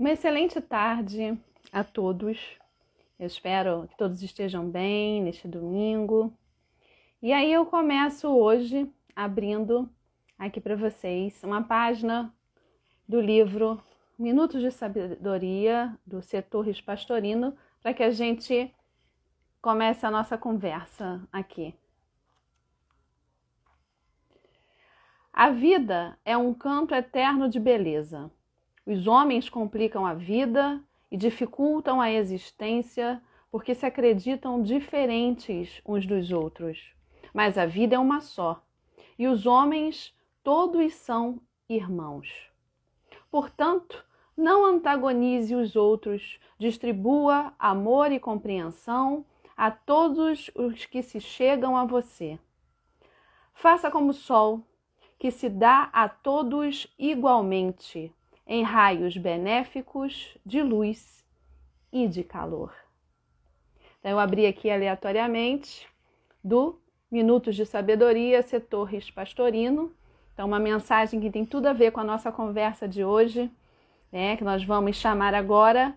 Uma excelente tarde a todos. Eu espero que todos estejam bem neste domingo. E aí eu começo hoje abrindo aqui para vocês uma página do livro Minutos de Sabedoria do Setor Pastorino para que a gente comece a nossa conversa aqui. A vida é um canto eterno de beleza. Os homens complicam a vida e dificultam a existência porque se acreditam diferentes uns dos outros. Mas a vida é uma só, e os homens todos são irmãos. Portanto, não antagonize os outros, distribua amor e compreensão a todos os que se chegam a você. Faça como o sol, que se dá a todos igualmente, em raios benéficos de luz e de calor. Então, eu abri aqui aleatoriamente do Minutos de Sabedoria, setor Pastorino. Então, uma mensagem que tem tudo a ver com a nossa conversa de hoje, né, que nós vamos chamar agora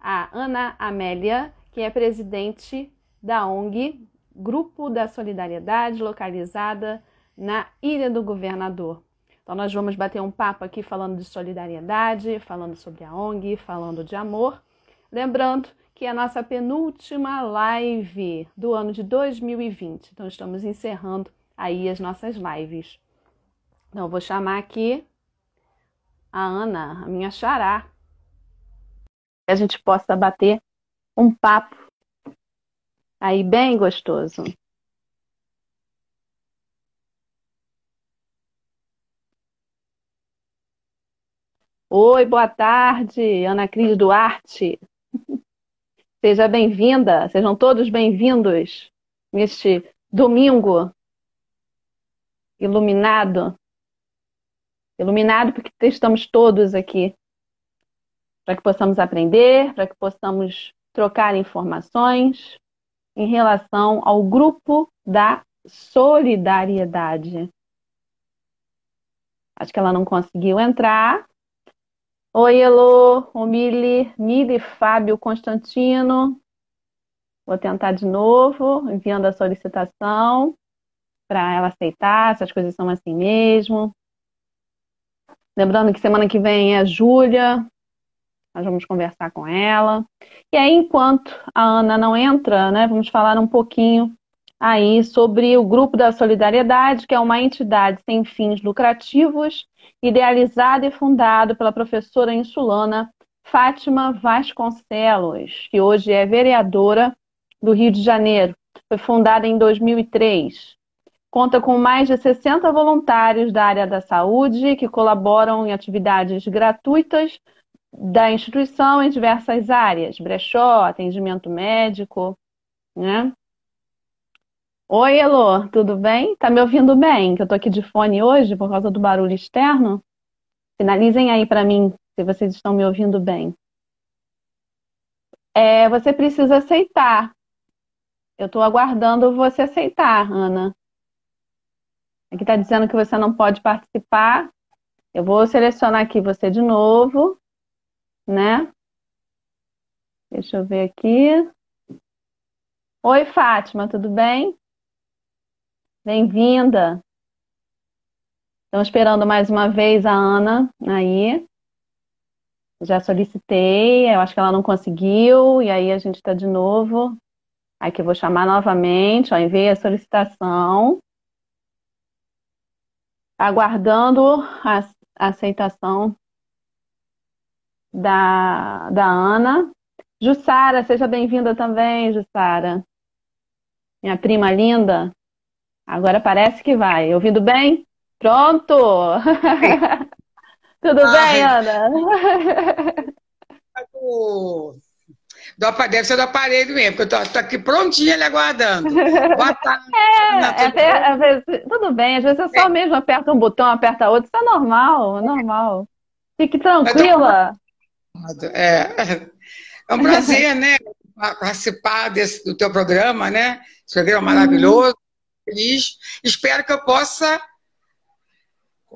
a Ana Amélia, que é presidente da ONG Grupo da Solidariedade, localizada na Ilha do Governador. Então, nós vamos bater um papo aqui falando de solidariedade, falando sobre a ONG, falando de amor. Lembrando que é a nossa penúltima live do ano de 2020. Então, estamos encerrando aí as nossas lives. Então, eu vou chamar aqui a Ana, a minha xará, que a gente possa bater um papo aí bem gostoso. Oi, boa tarde, Ana Cris Duarte. Seja bem-vinda, sejam todos bem-vindos neste domingo iluminado. Iluminado porque estamos todos aqui para que possamos aprender, para que possamos trocar informações em relação ao grupo da solidariedade. Acho que ela não conseguiu entrar, Oi, Elô, o Mili, Mili Fábio Constantino. Vou tentar de novo, enviando a solicitação para ela aceitar, se as coisas são assim mesmo. Lembrando que semana que vem é a Júlia, nós vamos conversar com ela. E aí, enquanto a Ana não entra, né, vamos falar um pouquinho aí sobre o Grupo da Solidariedade, que é uma entidade sem fins lucrativos, idealizado e fundado pela professora insulana Fátima Vasconcelos, que hoje é vereadora do Rio de Janeiro. Foi fundada em 2003. Conta com mais de 60 voluntários da área da saúde que colaboram em atividades gratuitas da instituição em diversas áreas, brechó, atendimento médico, né? Oi, Elô, tudo bem? Tá me ouvindo bem? Que eu tô aqui de fone hoje por causa do barulho externo. Finalizem aí para mim se vocês estão me ouvindo bem. É, você precisa aceitar. Eu estou aguardando você aceitar, Ana. Aqui está dizendo que você não pode participar. Eu vou selecionar aqui você de novo, né? Deixa eu ver aqui. Oi, Fátima, tudo bem? Bem-vinda. Estão esperando mais uma vez a Ana aí. Já solicitei, eu acho que ela não conseguiu, e aí a gente está de novo. Aqui eu vou chamar novamente, ó, enviei a solicitação. Aguardando a aceitação da, da Ana. Jussara, seja bem-vinda também, Jussara. Minha prima linda. Agora parece que vai. Ouvindo bem? Pronto! Tudo ah, bem, Ana? Do, do, deve ser do aparelho mesmo, porque eu tô, tô aqui prontinha lhe aguardando. Boa tarde. É, até, às vezes, tudo bem, às vezes você só é. mesmo aperta um botão, aperta outro, isso é normal, é normal. Fique tranquila. É, é um prazer, né? Participar desse, do teu programa, né? Esse programa maravilhoso feliz. Espero que eu possa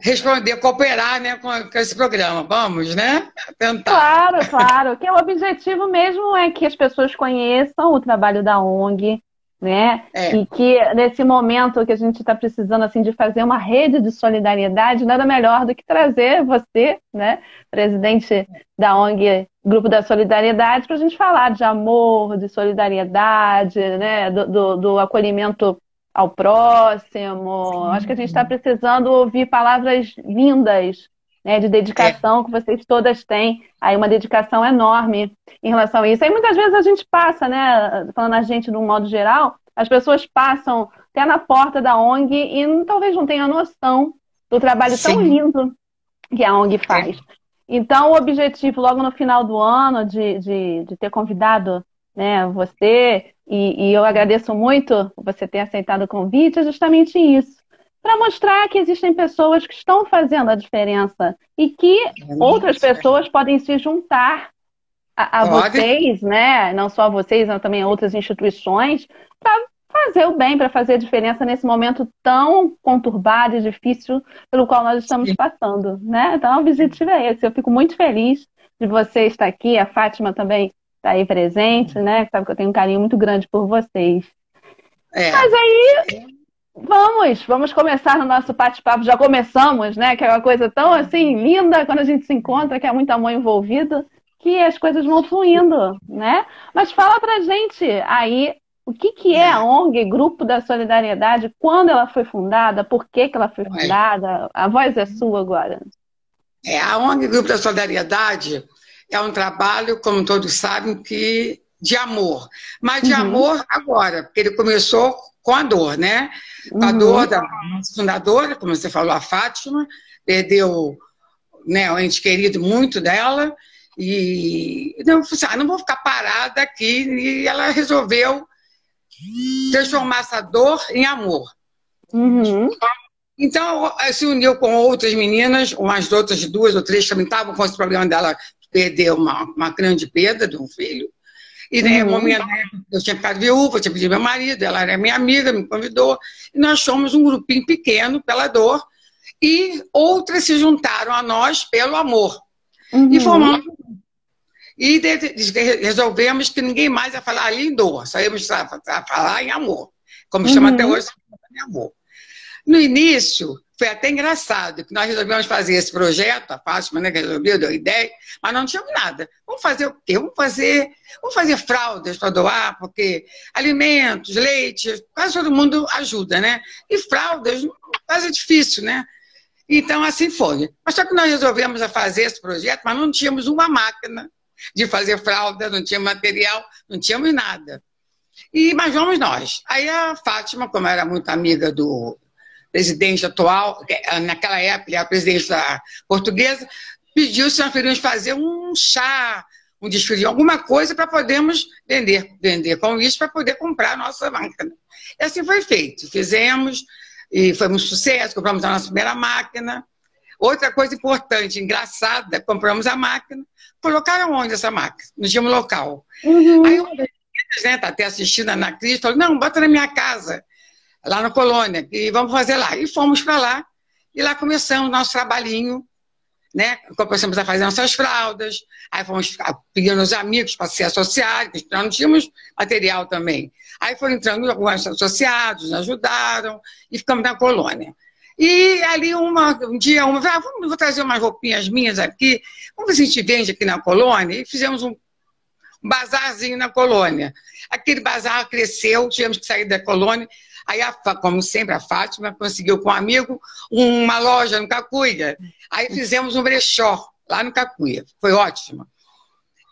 responder, cooperar né, com, com, esse programa. Vamos, né? Tentar. Claro, claro. Que o objetivo mesmo é que as pessoas conheçam o trabalho da ONG, né? É. E que nesse momento que a gente está precisando assim de fazer uma rede de solidariedade, nada melhor do que trazer você, né, presidente da ONG Grupo da Solidariedade, para a gente falar de amor, de solidariedade, né, do, do, do acolhimento ao próximo. Acho que a gente está precisando ouvir palavras lindas, né, de dedicação que vocês todas têm. Aí uma dedicação enorme em relação a isso. Aí muitas vezes a gente passa, né, falando a gente de um modo geral, as pessoas passam até na porta da ONG e talvez não tenham noção do trabalho Sim. tão lindo que a ONG faz. É. Então, o objetivo, logo no final do ano, de, de, de ter convidado né, você, e, e, eu agradeço muito você ter aceitado o convite, é justamente isso. Para mostrar que existem pessoas que estão fazendo a diferença e que outras pessoas podem se juntar a, a vocês, né? Não só a vocês, mas também a outras instituições, para fazer o bem, para fazer a diferença nesse momento tão conturbado e difícil pelo qual nós estamos Sim. passando, né? Então, o objetivo é esse. Eu fico muito feliz de você estar aqui, a Fátima também está aí presente, né? Sabe que eu tenho um carinho muito grande por vocês. É. Mas aí, vamos, vamos começar no nosso bate-papo. Já começamos, né? Que é uma coisa tão assim linda quando a gente se encontra, que é muito amor envolvido, que as coisas vão fluindo, né? Mas fala pra gente aí o que, que é a ONG, Grupo da Solidariedade, quando ela foi fundada, por que, que ela foi fundada? A voz é sua agora. É, a ONG Grupo da Solidariedade é um trabalho, como todos sabem, que de amor. Mas de uhum. amor agora, porque ele começou com a dor, né? Com a uhum. dor da fundadora, como você falou, a Fátima, perdeu né, o ente querido muito dela, e não, assim, ah, não vou ficar parada aqui, e ela resolveu transformar essa dor em amor. Uhum. Então, se uniu com outras meninas, umas outras duas ou três também estavam com esse problema dela perdeu uma, uma grande perda de um filho. E né, uhum. momento, eu tinha ficado viúva, tinha pedido meu marido, ela era minha amiga, me convidou, e nós somos um grupinho pequeno pela dor, e outras se juntaram a nós pelo amor. Uhum. E formamos. E de, de, de, resolvemos que ninguém mais ia falar ali em dor, só íamos a, a falar em amor, como uhum. chama até hoje, em amor. No início, foi até engraçado que nós resolvemos fazer esse projeto, a Fátima né, que resolveu, deu ideia, mas não tínhamos nada. Vamos fazer o quê? Vamos fazer, vamos fazer fraldas para doar, porque alimentos, leite, quase todo mundo ajuda, né? E fraldas, quase é difícil, né? Então, assim foi. Mas só que nós resolvemos fazer esse projeto, mas não tínhamos uma máquina de fazer fralda, não tinha material, não tínhamos nada. E, mas vamos nós. Aí a Fátima, como era muito amiga do, presidente atual, ah, naquela época, ele era presidente da portuguesa, pediu se nós queríamos fazer um chá, um desfile, alguma coisa para podermos vender, vender com isso para poder comprar a nossa máquina. E assim foi feito. Fizemos, e foi um sucesso, compramos a nossa primeira máquina. Outra coisa importante, engraçada, compramos a máquina. Colocaram onde essa máquina? No gimo local. Uhum. Aí uma das né, tá até assistindo a Ana Cris, falou, não, bota na minha casa lá na colônia, e vamos fazer lá. E fomos para lá, e lá começamos nosso trabalhinho, né? Começamos a fazer nossas fraldas, aí fomos pedindo os amigos para se associar, porque nós não tínhamos material também. Aí foram entrando alguns associados, nos ajudaram, e ficamos na colônia. E ali uma, um dia, uma, ah, vamos, vou trazer umas roupinhas minhas aqui, vamos ver se a gente vende aqui na colônia, e fizemos um, bazarzinho na colônia. Aquele bazar cresceu, tivemos que sair da colônia, Aí, a, como sempre, a Fátima conseguiu com um amigo uma loja no Cacuia. Aí fizemos um brechó lá no Cacuia. Foi ótimo.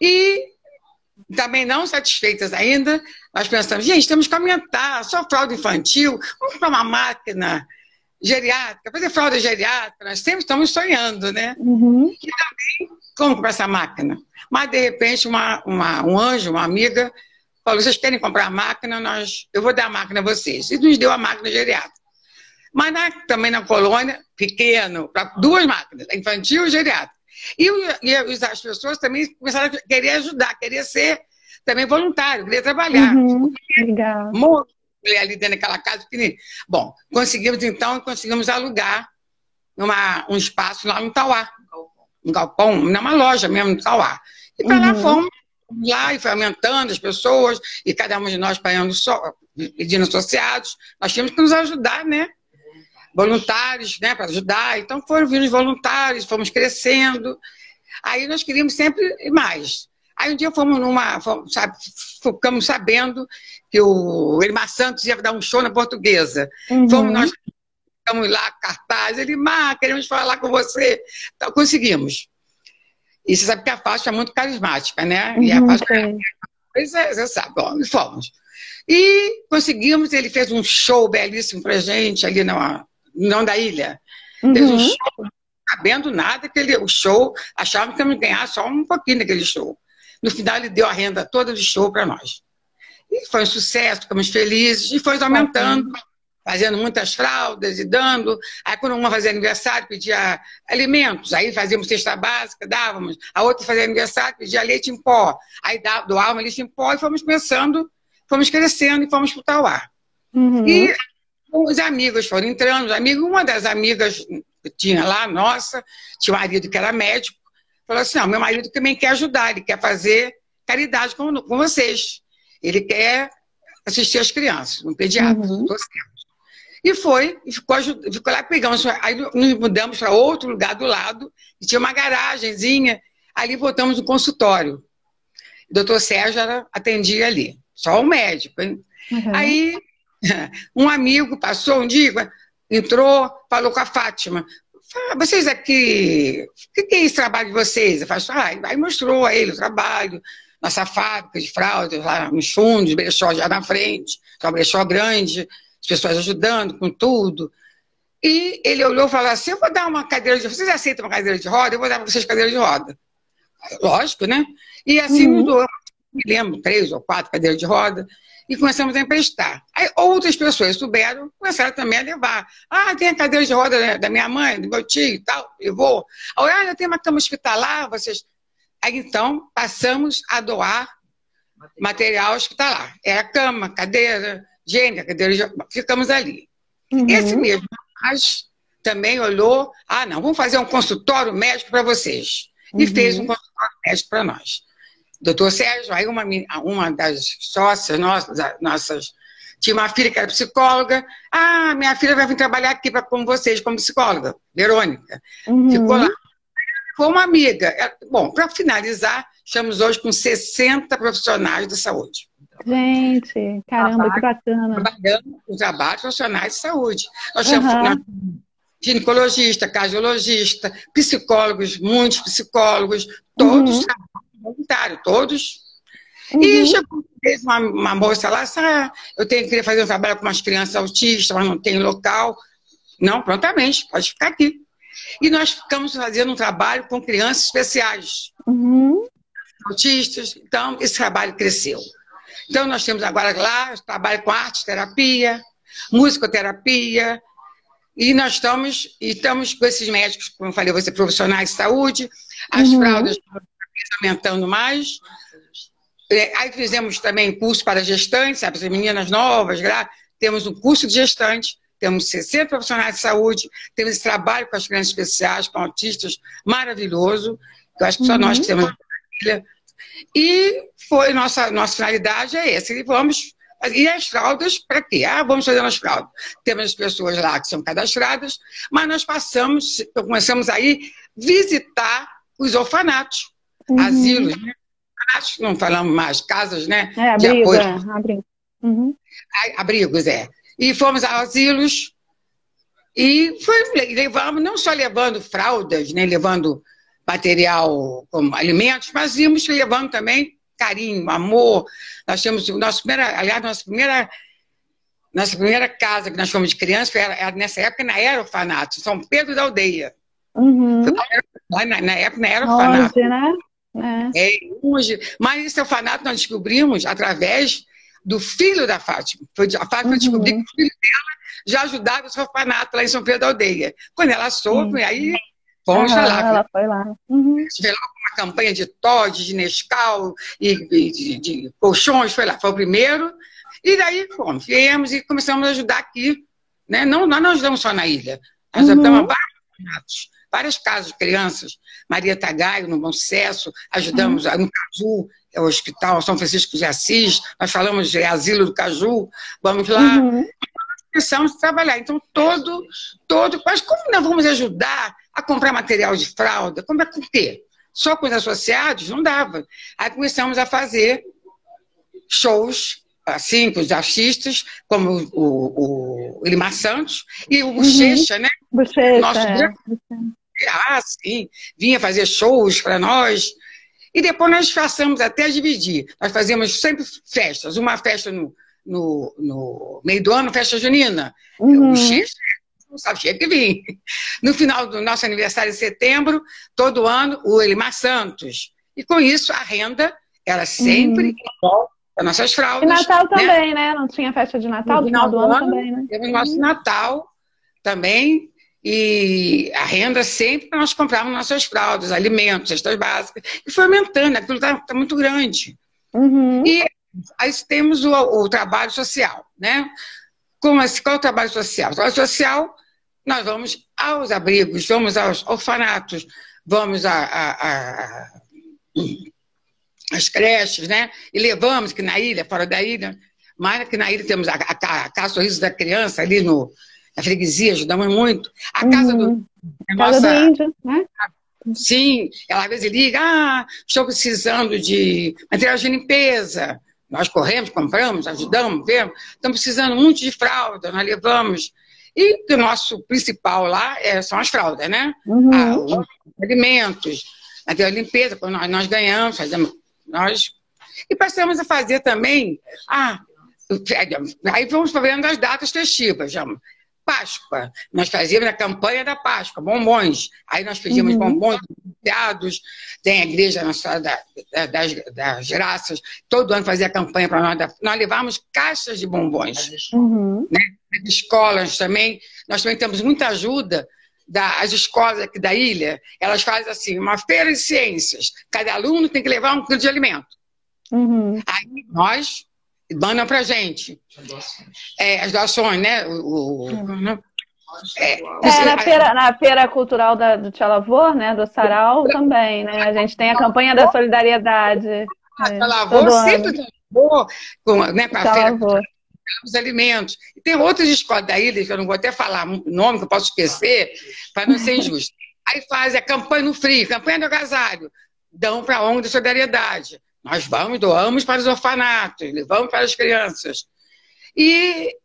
E também não satisfeitas ainda, nós pensamos, gente, temos que aumentar, só fralda infantil, vamos para uma máquina geriátrica, fazer fralda geriátrica, nós sempre estamos sonhando, né? Uhum. E também, como comprar essa máquina? Mas, de repente, uma, uma, um anjo, uma amiga, falou: vocês querem comprar a máquina? Nós, eu vou dar a máquina a vocês. E nos deu a máquina geriátrica. Mas na, também na colônia, pequeno, para duas máquinas, infantil e geriátrica. E, e, as pessoas também começaram a querer ajudar, querer ser também voluntário, querer trabalhar. Uhum, legal. ali dentro daquela casa pequenininha. Bom, conseguimos então, conseguimos alugar numa, um espaço lá no Tauá, um galpão, numa loja mesmo no Tauá. E para uhum. lá fomos lá e foi aumentando as pessoas, e cada um de nós pagando só, pedindo associados, nós tínhamos que nos ajudar, né? Voluntários, né, para ajudar. Então foram vindo os voluntários, fomos crescendo. Aí nós queríamos sempre mais. Aí um dia fomos numa, fomos, sabe, ficamos sabendo que o Elimar Santos ia dar um show na portuguesa. Uhum. Fomos nós, ficamos lá, cartaz, Elimar, queremos falar com você. Então conseguimos. E você sabe que a faixa é muito carismática, né? Uhum, e a uhum, faixa é, você sabe, bom, e fomos. E conseguimos, ele fez um show belíssimo pra gente ali na, não da ilha. Uhum. Fez um uhum. show, sabendo nada que ele, o show, achávamos que íamos ganhar só um pouquinho daquele show. No final, ele deu a renda toda do show para nós. E foi um sucesso, ficamos felizes, e foi aumentando. Uhum fazendo muitas fraldas e dando. Aí, quando uma fazia aniversário, pedia alimentos. Aí fazíamos cesta básica, dávamos. A outra fazia aniversário, pedia leite em pó. Aí doávamos leite em pó e fomos começando, fomos crescendo e fomos para o Tauá. Uhum. E os amigos foram entrando. Os amigos, uma das amigas que tinha lá, nossa, tinha um marido que era médico, falou assim: não, meu marido também quer ajudar, ele quer fazer caridade com, com vocês. Ele quer assistir as crianças, um pediatra. Uhum. E foi, ficou, ficou lá, pegamos, aí nos mudamos para outro lugar do lado, e tinha uma garagenzinha, ali botamos um consultório. O doutor Sérgio era, atendia ali, só o médico. Hein? Uhum. Aí um amigo passou um dia, entrou, falou com a Fátima. Vocês aqui, o que, que, é esse trabalho de vocês? Eu falei, ah, aí mostrou a ele o trabalho, nossa fábrica de fraldas lá nos fundos, brechó já na frente, que é um brechó grande, as pessoas ajudando com tudo. E ele olhou e falou assim: Eu vou dar uma cadeira de Vocês aceitam uma cadeira de roda? Eu vou dar para vocês cadeira de roda. Lógico, né? E assim uhum. mudou. Me lembro, três ou quatro cadeiras de roda. E começamos a emprestar. Aí outras pessoas souberam, começaram também a levar. Ah, tem a cadeira de roda da minha mãe, do meu tio e tal, eu vou. Ah, eu tenho uma cama hospitalar, vocês. Aí então passamos a doar material hospitalar. É a cama, cadeira, Gênia, ficamos ali. Uhum. Esse mesmo rapaz também olhou, ah, não, vamos fazer um consultório médico para vocês. E uhum. fez um consultório médico para nós. Doutor Sérgio, aí uma, uma das sócias nossas, nossas, tinha uma filha que era psicóloga. Ah, minha filha vai vir trabalhar aqui pra, com vocês como psicóloga, Verônica. Uhum. Ficou lá. Foi uma amiga. É, bom, para finalizar, estamos hoje com 60 profissionais da saúde. Gente, caramba, trabalho, que bacana. Trabalhando com trabalhos profissionais de saúde. Nós temos uhum. ginecologista, cardiologista, psicólogos, muitos psicólogos, todos uhum. voluntários, todos. Uhum. E chegou uma, uma moça lá, ah, eu tenho que fazer um trabalho com umas crianças autistas, mas não tem local. Não, prontamente, pode ficar aqui. E nós ficamos fazendo um trabalho com crianças especiais, uhum. Autistas. Então, esse trabalho cresceu. Então, nós temos agora lá, trabalho com arte terapia, musicoterapia, e nós estamos, e estamos com esses médicos, como eu falei, você profissionais de saúde, as uhum. fraldas aumentando mais. É, aí fizemos também curso para gestantes, sabe, as meninas novas, temos um curso de gestante, temos 60 profissionais de saúde, temos esse trabalho com as crianças especiais, com autistas, maravilhoso, eu acho que só uhum. nós que temos e foi nossa, nossa finalidade é essa. E vamos. E as fraldas, para quê? Ah, vamos fazer as fraldas. Temos as pessoas lá que são cadastradas, mas nós passamos, começamos aí visitar os orfanatos, uhum. asilos, né? não falamos mais, casas, né? É, abrigo, de apoio. É, abrigo. Uhum. Abrigos, é. E fomos a asilos e foi, levamos, não só levando fraldas, né? Levando material como alimentos, mas íamos levando também carinho, amor. Nós temos nossa primeira, aliás, nossa primeira nossa primeira casa que nós fomos de criança era, era nessa época na era orfanato, São Pedro da Aldeia. Uhum. Lá na, na, época não era orfanato. Hoje, né? É. é hoje. Mas esse orfanato nós descobrimos através do filho da Fátima. Foi a Fátima uhum. descobriu que o filho dela já ajudava esse orfanato lá em São Pedro da Aldeia. Quando ela soube, uhum. aí Fomos lá. Ela foi lá. Uhum. lá com uma campanha de Todd, de Nescau e, e de, de, colchões, foi lá. Foi o primeiro. E daí fomos, viemos e começamos a ajudar aqui. Né? Não, nós não ajudamos só na ilha. Nós uhum. ajudamos vários. Várias casas, crianças. Maria Tagaio, no Bom Sucesso, ajudamos uhum. no Caju, é o Hospital São Francisco de Assis, nós falamos de Asilo do Caju, vamos lá. Uhum. Precisamos trabalhar. Então, todo, todo. Mas como nós vamos ajudar a comprar material de fralda? Comprar com o quê? Só com os associados? Não dava. Aí começamos a fazer shows assim, com os artistas, como o, o, o Elimar Santos e o Bochecha, uhum. né? Bochecha, Nosso é. Ah, sim. Vinha fazer shows para nós. E depois nós passamos até dividir. Nós fazíamos sempre festas. Uma festa no, no, no meio do ano, festa junina. Uhum. O X não sabe, tinha que vir. No final do nosso aniversário de setembro, todo ano, o Elimar Santos. E com isso, a renda era sempre uhum. as nossas fraldas. E Natal né? também, né? Não tinha festa de Natal no, final do, ano, ano também, né? Temos nosso uhum. Natal também, e a renda sempre nós comprarmos nossas fraldas, alimentos, cestas básicas. E foi aumentando, aquilo está tá muito grande. Uhum. E aí temos o, o, trabalho social, né? Como qual é o trabalho social? O trabalho social, nós vamos aos abrigos, vamos aos orfanatos, vamos a, a, a, as creches, né? E levamos que na ilha, fora da ilha, mas que na ilha temos a, a, a Casa Sorriso da Criança ali no, na freguesia, ajudamos muito. A casa uhum. do. A casa nossa, do índio, né? Sim, ela às vezes liga, ah, estou precisando de material de limpeza. Nós corremos, compramos, ajudamos, vemos. Estamos precisando muito de fralda, nós levamos. E o nosso principal lá é, são as fraldas, né? Uhum. Ah, os alimentos, de limpeza, nós, nós ganhamos, fazemos, nós. E passamos a fazer também. Ah, aí vamos vendo as datas festivas. Já. Páscoa. Nós fazíamos a campanha da Páscoa, bombons. Aí nós pedimos uhum. bombons anunciados. Tem a Igreja Nossa da, da, das, das Graças, todo ano fazia a campanha para nós. Nós levávamos caixas de bombons. Uhum. Né? As escolas também. Nós também temos muita ajuda das escolas aqui da ilha. Elas fazem assim, uma feira de ciências. Cada aluno tem que levar um quilo de alimento. Uhum. Aí nós mandam para gente. É, as doações, né? O, o uhum. é, é, na, feira, na feira cultural da, do Tia Lavor, né? Do Sarau também, né? A gente tem a campanha da solidariedade. Tia Lavor sempre com, né, a feira os alimentos. E tem outras escolas da ilha, que eu não vou até falar o nome, que eu posso esquecer, para não ser injusto. Aí fazem a campanha no frio, campanha do agasalho, dão para a ONG da solidariedade. Nós vamos, doamos para os orfanatos, levamos para as crianças. E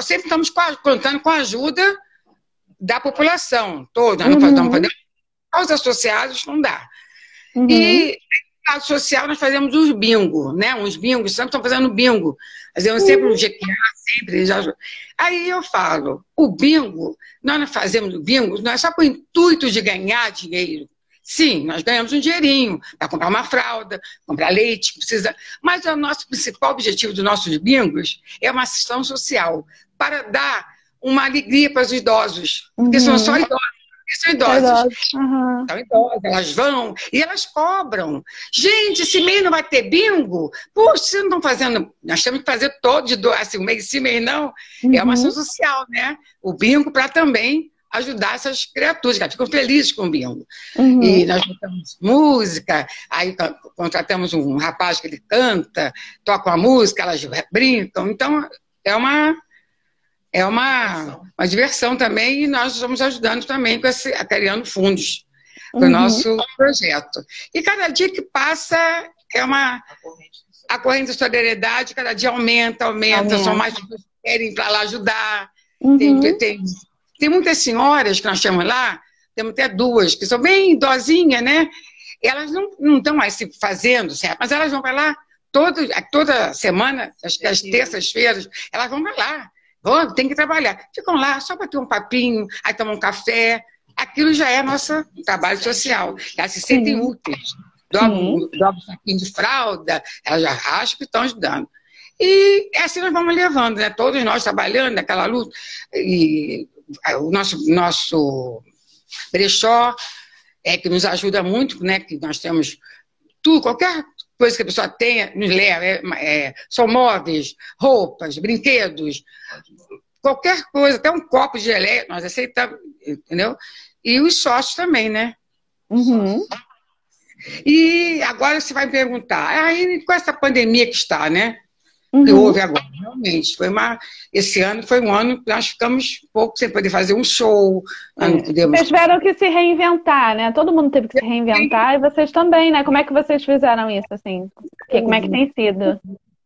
sempre estamos contando com a ajuda da população toda. Uhum. Não estamos fazendo aos associados, não dá. Uhum. E lado social nós fazemos os bingo, né? Uns bingos, sempre estão fazendo bingo. Fazemos sempre um GQA, sempre. Aí eu falo, o bingo, nós não fazemos o bingo, não é só com o intuito de ganhar dinheiro. Sim, nós ganhamos um dinheirinho para comprar uma fralda, comprar leite, precisa. Mas o nosso principal objetivo dos nossos bingos é uma assistência social, para dar uma alegria para os idosos, porque uhum. são só idosos. São idosos. Uhum. São idosos, elas vão e elas cobram. Gente, esse mês não vai ter bingo? Puxa, vocês não estão fazendo. Nós temos que fazer todo, de assim, um mês sim, mês não. Uhum. É uma ação social, né? O bingo para também ajudar essas criaturas, que ficam felizes com o bingo. Uhum. E nós botamos música, aí contratamos um rapaz que ele canta, toca a música, elas brincam. Então, é uma, é uma, uma diversão também e nós estamos ajudando também com esse, criando fundos para o uhum. nosso projeto. E cada dia que passa é uma. A corrente de solidariedade cada dia aumenta, aumenta, aumenta. são mais pessoas que querem ir para lá ajudar. Uhum. Tem, tem tem muitas senhoras que nós chamamos lá, temos até duas, que são bem idosinhas, né? Elas não estão mais se fazendo, certo? Mas elas vão para lá todo, toda semana, as, as terças-feiras, elas vão para lá. Vão, tem que trabalhar. Ficam lá só para ter um papinho, aí tomam um café. Aquilo já é nosso trabalho social. Elas se sentem Sim. úteis. Dobram um saquinho de fralda, elas já acham que estão ajudando. E assim nós vamos levando, né? Todos nós trabalhando naquela luta. E o nosso, nosso brechó é que nos ajuda muito, né? Que nós temos tudo, qualquer coisa que a pessoa tenha, nos leva. É, é, são móveis, roupas, brinquedos, qualquer coisa, até um copo de geleia, nós aceitamos, entendeu? E os sócios também, né? Uhum. E agora você vai me perguntar, aí com essa pandemia que está, né? Uhum. Que houve agora, realmente. Foi uma, esse ano foi um ano que nós ficamos pouco sem poder fazer um show. É. Não podemos... Vocês tiveram que se reinventar, né? Todo mundo teve que se reinventar e vocês também, né? Como é que vocês fizeram isso, assim? Que, como é que tem sido?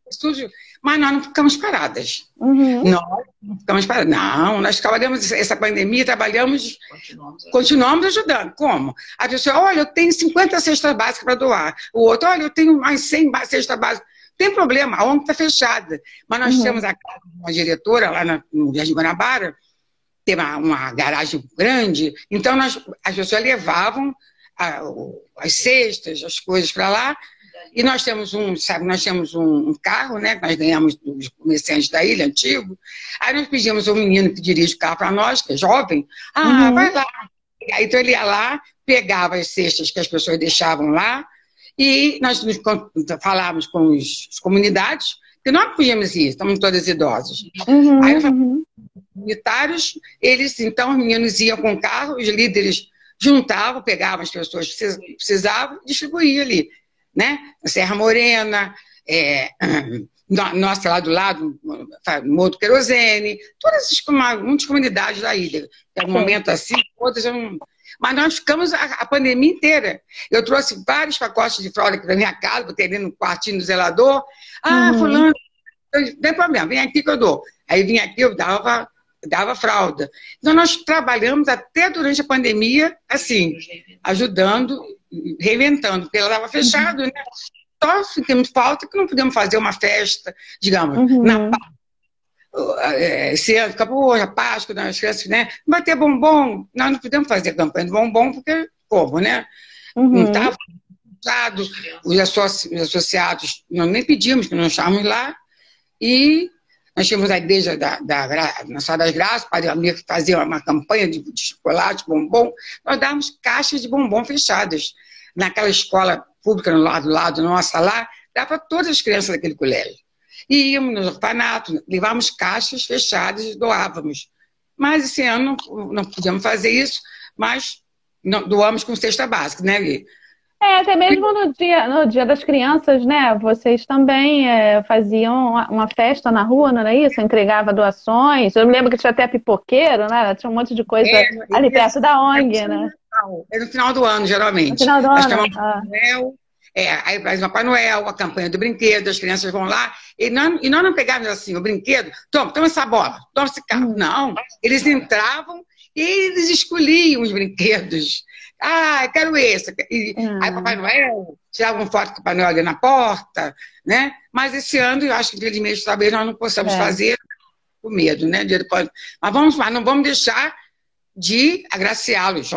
Estúdio, mas nós não ficamos paradas. Uhum. Nós não ficamos paradas. Não, nós trabalhamos essa pandemia, trabalhamos, continuamos, continuamos ajudando. Como? A pessoa, olha, eu tenho 50 cestas básicas para doar. O outro, olha, eu tenho mais 100 cestas básicas. Tem problema, a ONG está fechada. Mas nós uhum. temos a casa de uma diretora lá na, no Jardim Guanabara, tem uma, uma, garagem grande, então nós, as pessoas levavam a, as cestas, as coisas para lá, e nós temos um, sabe, nós temos um, um, carro, né, que nós ganhamos dos comerciantes da ilha, antigo. Aí nós pedimos um menino que dirige o carro para nós, que é jovem, ah, uhum. vai lá. Aí, então ele ia lá, pegava as cestas que as pessoas deixavam lá, e nós nos falávamos com os, as comunidades, que nós podíamos ir, estamos todas idosas. Uhum, Aí uhum. comunitários, eles, então, os meninos iam com o carro, os líderes juntavam, pegavam as pessoas que precisavam e distribuíam ali né? Serra Morena, é, nossa lá do lado, Morro Querosene, todas essas muitas comunidades da ilha. Tem um momento assim, eu não... Mas nós ficamos a, a, pandemia inteira. Eu trouxe vários pacotes de fralda aqui da minha casa, botei ali no quartinho do zelador. Ah, uhum. fulano, não tem problema, vem aqui que eu dou. Aí vinha aqui, eu dava, dava fralda. Então nós trabalhamos até durante a pandemia, assim, ajudando reinventando, porque ela estava fechada, uhum. né? Só sentimos falta que não podemos fazer uma festa, digamos, uhum. na é, esse ano, acabou a Páscoa, as crianças, né? Vai ter bombom. Nós não podemos fazer campanha de bombom, porque como, né? Uhum. Não estava os associados, nós nem pedimos, que não estávamos lá, e nós tínhamos a igreja da, da, na Sala das Graças, o Padre Amir fazia uma campanha de, de chocolate, bombom. Nós dávamos caixas de bombom fechadas. Naquela escola pública no lado, lado nossa lá, dava para todas as crianças daquele colégio. E íamos no orfanato, levávamos caixas fechadas e doávamos. Mas esse ano não, não podíamos fazer isso, mas não, doamos com cesta básica, né, Gui? É, até mesmo no dia, no dia das crianças, né? Vocês também é, faziam uma festa na rua, não era isso? Entregava doações. Eu me lembro que tinha até pipoqueiro, né? Tinha um monte de coisa é, ali perto da ONG, é né? É no final do ano, geralmente. No final do Nós ano. Ah. Noel, é, aí faz o Papai Noel, a campanha do brinquedo, as crianças vão lá. E, não, e nós não pegávamos assim o brinquedo, toma, toma essa bola, toma esse carro. Hum. Não, eles entravam e eles escolhiam os brinquedos. Ah, quero esse. E, uhum. Aí Papai Noel, tirava um foto com o Papai Noel ali na porta, né? Mas esse ano, eu acho que infelizmente talvez nós não possamos é. fazer com medo, né? Mas vamos lá, não vamos deixar de agraciá-los.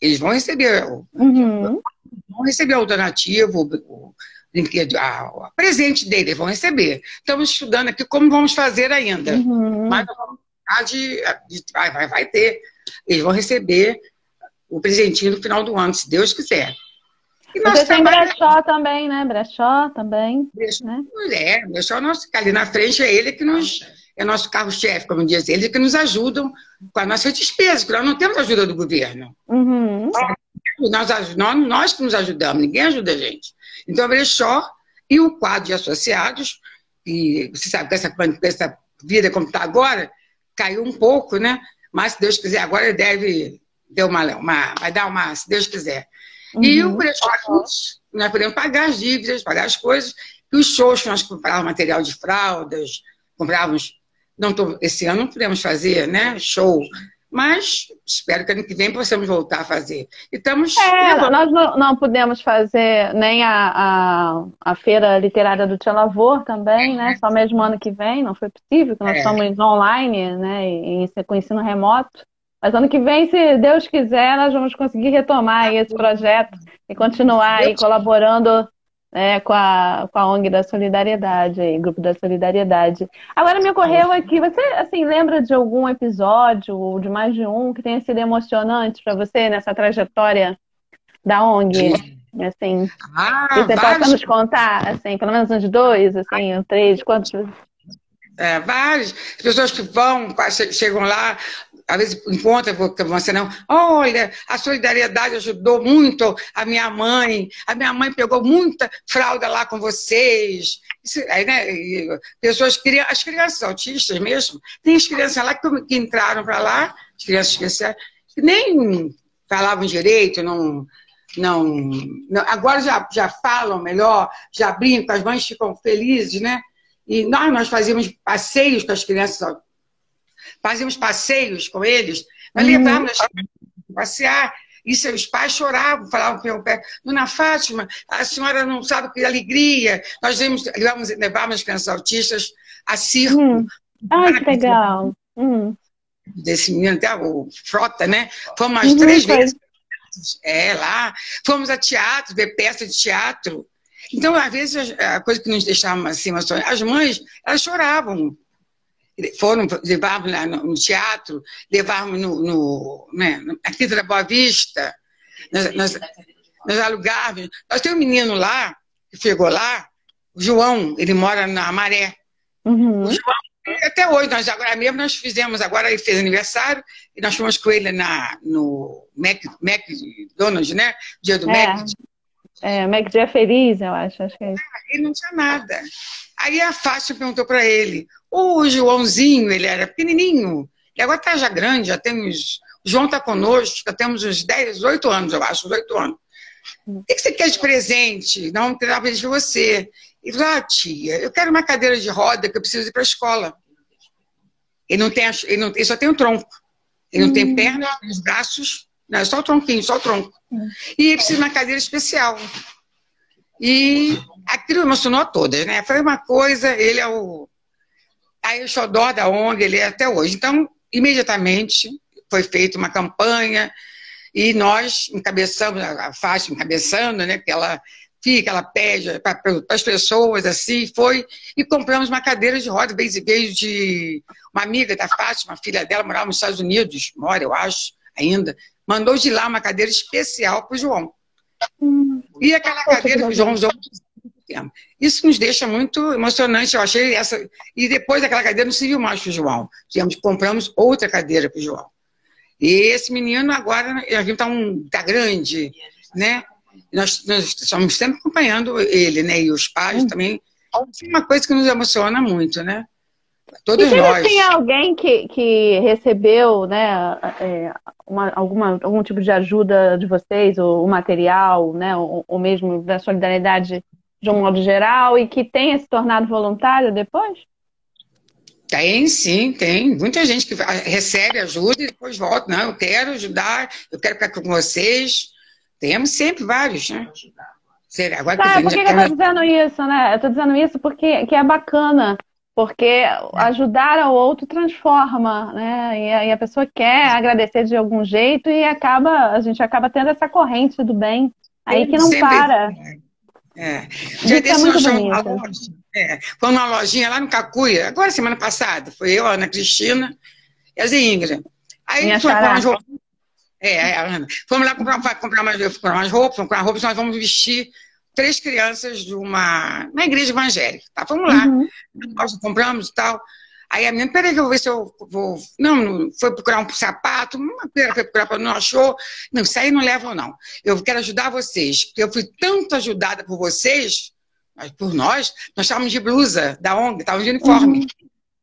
Eles vão receber, uhum. Vão receber o donativo, o, brinquedo, a, o presente dele, vão receber. Estamos estudando aqui como vamos fazer ainda. Uhum. Mas vamos de, de, vai, vai, vai ter. Eles vão receber o presentinho no final do ano, se Deus quiser. E nós Você tem brechó também, né? Brechó também. Brechó, né? É, brechó nosso, ali na frente é ele que nos. É nosso carro-chefe, como diz ele, que nos ajudam com as nossas despesas, porque nós não temos ajuda do governo. Uhum. Nós, nós, nós que nos ajudamos, ninguém ajuda a gente. Então, o brechó e o quadro de associados, e você sabe que essa, essa vida como está agora, caiu um pouco, né? Mas, se Deus quiser, agora deve deu uma, uma, vai dar uma, se Deus quiser. Uhum. E o brechó, nós podemos pagar as dívidas, pagar as coisas, e os shows que nós comprávamos material de fraldas, comprávamos, não tô, esse ano não podemos fazer, né, show, mas espero que ano que vem possamos voltar a fazer. E estamos... É, nós não, não podemos fazer nem a, a, a Feira Literária do Tia Lavor também, é. né, só mesmo ano que vem, não foi possível, nós é. estamos online, né, e, e com ensino remoto. Mas ano que vem, se Deus quiser, nós vamos conseguir retomar esse projeto e continuar aí colaborando né, com, a, com a ONG da Solidariedade, aí, Grupo da Solidariedade. Agora me ocorreu aqui, você assim lembra de algum episódio, ou de mais de um, que tenha sido emocionante para você nessa trajetória da ONG? Assim, ah, você vários... possa nos contar, assim, pelo menos uns dois, assim, três, quantos? É, várias pessoas que vão, chegam lá, às vezes encontra você não, olha, a solidariedade ajudou muito a minha mãe, a minha mãe pegou muita fralda lá com vocês. Isso, aí, né, pessoas, as crianças autistas mesmo, tem as crianças lá que, que entraram para lá, as crianças especiais, que nem falavam direito, não, não, não, agora já, já falam melhor, já brincam, as mães ficam felizes, né? E nós, nós fazíamos passeios com as crianças fazíamos passeios com eles, nós uhum. levávamos as passear, e seus pais choravam, falavam para o meu pé, Dona Fátima, a senhora não sabe que alegria. Nós levamos, levávamos as crianças autistas a circo. Hum. Ai, que legal. Hum. Desse menino, até o Frota, né? Fomos umas uhum, três vezes. É, lá. Fomos a teatro, ver peça de teatro. Então, às vezes, a coisa que nos deixava assim, as mães, elas choravam foram, levavam lá no, teatro, levavam no, no, né, na Quinta da Boa Vista, nós, nós, nós alugávamos. Nós temos um menino lá, que chegou lá, o João, ele mora na Maré. Uhum. O João, até hoje, nós agora mesmo nós fizemos, agora ele fez aniversário, e nós fomos com ele na, no Mac, McDonald's, né? Dia do é. Mac. É, Mac Dia Feliz, eu acho, acho que é isso. Ah, ele não tinha nada. Aí a Fátima perguntou para ele, o Joãozinho, ele era pequenininho, e agora está já grande, já temos. O João está conosco, já temos uns 10, 8 anos, eu acho, uns 8 anos. O que você quer de presente? Não presente de você. Ele falou, ah, tia, eu quero uma cadeira de roda que eu preciso ir para a escola. Ele não tem, ele, não, ele só tem o tronco. Ele não hum. tem perna, os braços, não, é só o tronquinho, só o tronco. Hum. E ele precisa de uma cadeira especial. E aquilo emocionou todas, né? Foi uma coisa, ele é o Aí o xodó da ONG, ele é até hoje. Então, imediatamente foi feita uma campanha e nós encabeçamos, a Fátima encabeçando, né, que ela fica, ela pede para as pessoas, assim, foi, e compramos uma cadeira de roda, bem veio de uma amiga da Fátima, a filha dela, morava nos Estados Unidos, mora, eu acho, ainda, mandou de lá uma cadeira especial para o João. Hum, e aquela cadeira que o João usou tempo. Isso nos deixa muito emocionante, eu achei essa. E depois daquela cadeira não se viu mais para o João. Tivemos, compramos outra cadeira para o João. E esse menino agora, gente está um, tá grande, né? Nós, nós estamos sempre acompanhando ele, né? E os pais hum. também. É uma coisa que nos emociona muito, né? Todos e nós. Tem alguém que, que recebeu, né, é, uma, alguma, algum tipo de ajuda de vocês, ou o material, né, ou, ou mesmo da solidariedade de um modo geral, e que tenha se tornado voluntário depois? Tem, sim, tem. Muita gente que recebe ajuda e depois volta. Não, eu quero ajudar, eu quero ficar com vocês. Temos sempre vários, né? Agora tá, por que, que eu estou dizendo isso, né? Eu estou dizendo isso porque que é bacana, porque ajudar ao outro transforma, né? E a, e a, pessoa quer agradecer de algum jeito e acaba, a gente acaba tendo essa corrente do bem aí que não sempre, para. É. Já desse nós uma loja. É. Foi numa lojinha lá no Cacuia, agora semana passada. Foi eu, a Ana Cristina e a Ingrid. Aí Minha foi comprar umas roupas. É, é, Ana. Fomos lá comprar, comprar, umas, comprar umas roupas, comprar roupas, nós vamos vestir três crianças de uma, uma igreja evangélica. Tá? Vamos lá. Uhum. Nós compramos e tal. Aí a menina, peraí que eu vou ver se eu vou. Não, foi procurar um sapato, uma pera foi procurar, não achou. Não, isso aí não leva, não. Eu quero ajudar vocês, porque eu fui tanto ajudada por vocês, mas por nós, nós estávamos de blusa da ONG, estávamos de uniforme. Uhum.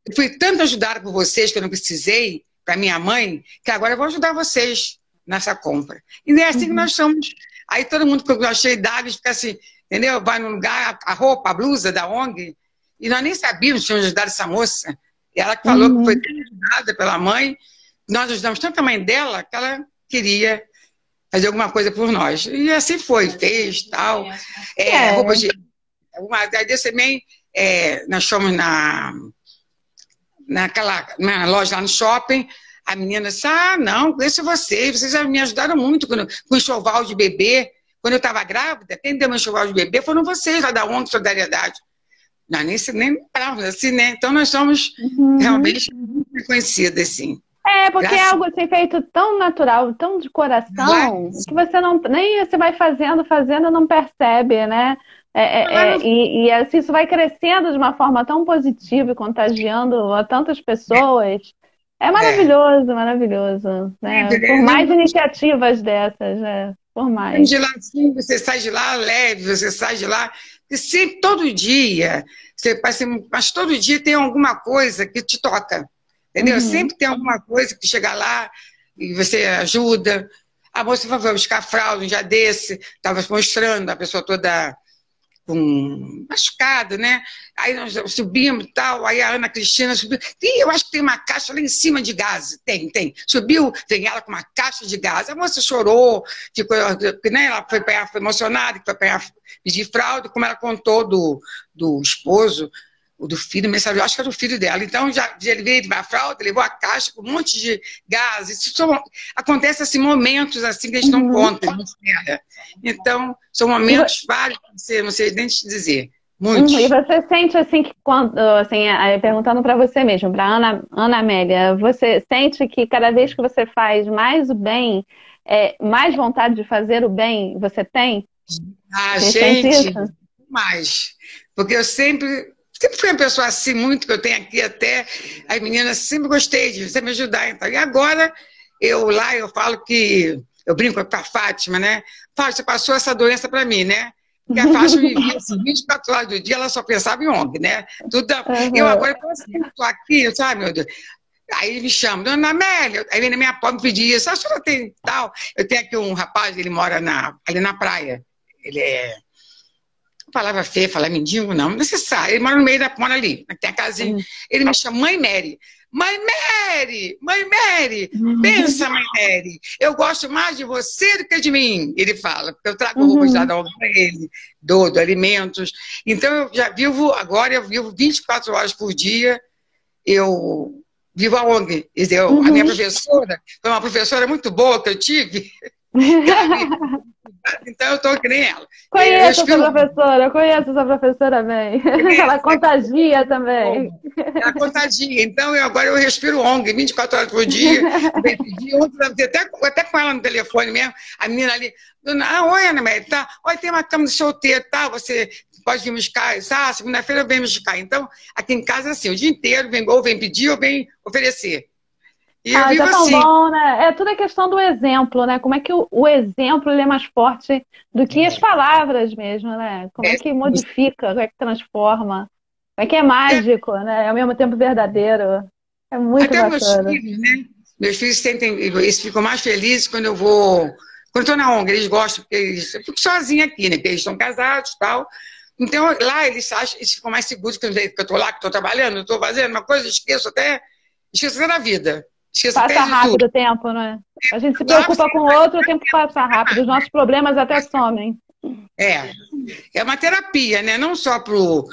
Eu fui tanto ajudada por vocês que eu não precisei, para minha mãe, que agora eu vou ajudar vocês nessa compra. E é assim uhum. que nós somos. Aí todo mundo que eu achei dados fica assim, entendeu? Vai no lugar, a roupa, a blusa da ONG, e nós nem sabíamos que tínhamos ajudado essa moça. Ela falou uhum. que foi ajudada pela mãe. Nós ajudamos tanto a mãe dela que ela queria fazer alguma coisa por nós. E assim foi, fez tal. É, é. roupa de. Uma, daí também, é, nós fomos na, naquela na loja lá no shopping. A menina disse: Ah, não, conheço vocês, vocês me ajudaram muito com, com enxoval de bebê. Quando eu estava grávida, quem deu meu enxoval de bebê foram vocês lá da ONG Solidariedade. Nós nem, nem lembrávamos assim, né? Então nós somos uhum. realmente reconhecidas, assim. É, porque Graças... é algo assim feito tão natural, tão de coração, que você não nem você vai fazendo, fazendo, não percebe, né? É, é, é, e, e assim, isso vai crescendo de uma forma tão positiva e contagiando a tantas pessoas. É maravilhoso, é. maravilhoso. Né? Por mais iniciativas dessas, né? Por mais. De lá, sim, você sai de lá leve, você sai de lá. E sempre, todo dia, você mas todo dia tem alguma coisa que te toca. Entendeu? Uhum. Sempre tem alguma coisa que chega lá e você ajuda. A moça foi buscar fralda um dia desse, estava mostrando a pessoa toda com machucado, né? Aí nós subimos e tal, aí a Ana Cristina subiu. E eu acho que tem uma caixa lá em cima de gás. Tem, tem. Subiu, tem ela com uma caixa de gás. A moça chorou, ficou, né? Ela foi, foi emocionada, foi pedir fralda, como ela contou do, do esposo o do filho, mensagem, acho que era o filho dela. Então, já, ele veio de fralda, levou a caixa com um monte de gases. São, acontece assim, momentos assim que a gente não uhum. conta, não espera. Então, são momentos vários, não sei, não sei nem te dizer. Muitos. Uhum. E você sente assim que quando, assim, perguntando para você mesmo, para Ana, Ana Amélia, você sente que cada vez que você faz mais o bem, é, mais vontade de fazer o bem você tem? Ah, você gente, mais. Porque eu sempre Sempre fui uma pessoa assim, muito que eu tenho aqui até. As meninas sempre gostei de você me ajudar. Então. E agora, eu lá, eu falo que. Eu brinco com a Fátima, né? Fátima, você passou essa doença para mim, né? Porque a Fátima vivia assim, 24 horas do dia, ela só pensava em ONG, né? Tudo, uhum. Eu agora estou estou aqui, sabe, meu Deus? Aí me chama, dona Amélia, aí vem na minha porta me pedir isso, a senhora tem tal. Eu tenho aqui um rapaz, ele mora na, ali na praia. Ele é palavra feia, falar mendigo, não, necessário. Ele mora no meio da mora ali, tem a casinha. Uhum. Ele me chama Mãe Mary. Mãe Mary, Mãe Mary, uhum. pensa, Mãe Mary, eu gosto mais de você do que de mim, ele fala, porque eu trago uhum. roupas lá da obra para ele, dou, dou alimentos. Então eu já vivo, agora eu vivo 24 horas por dia, eu vivo a ONG. Eu, uhum. A minha uhum. professora foi uma professora muito boa que eu tive. Então eu estou que nem ela. Conheço essa professora, conheço essa professora bem. ela contagia também. Ela contagia. Então eu, agora eu respiro ONG 24 horas por dia. Ontem, até, até com ela no telefone mesmo, a menina ali, ah, oi, Ana Maria, tá? Oi, tem uma cama de solteiro, tá? Você pode vir me buscar? Ah, segunda-feira eu venho me buscar. Então, aqui em casa, assim, o dia inteiro, vem, ou vem pedir ou vem oferecer. E ah, já tá assim. bom, né? É tudo a questão do exemplo, né? Como é que o, o exemplo é mais forte do que as palavras mesmo, né? Como é, é que modifica, como é que transforma, como é que é mágico, é. né? Ao mesmo tempo verdadeiro. É muito Até bacana. Meus filhos, né? Meus filhos sentem, eles ficam mais felizes quando eu vou. Quando estou na ONG, eles gostam, porque eles, eu fico sozinha aqui, né? Porque eles estão casados e tal. Então, lá eles, acham, eles ficam mais seguros que eu estou lá, que estou trabalhando, estou fazendo uma coisa, esqueço até, esqueço até da vida. Passa rápido o tempo, né? A gente se preocupa com o outro, o tempo passa rápido. Os nossos problemas até somem. É, é uma terapia, né? Não só para o.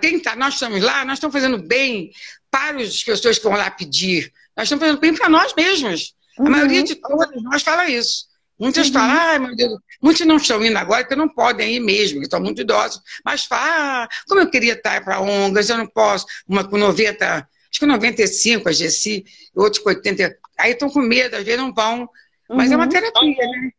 Quem tá, nós estamos lá, nós estamos fazendo bem para as pessoas que vão lá pedir. Nós estamos fazendo bem para nós mesmos. Uhum. A maioria de todas nós fala isso. Muitas uhum. falam, ai meu Deus, muitos não estão indo agora porque não podem ir mesmo, que estão muito idosos. Mas fala, ah, como eu queria estar para ONGs, eu não posso, uma com 90 acho que 95 a GC, outros com 80. Aí estão com medo, às vezes não vão. Mas uhum. é uma uhum. terapia, né?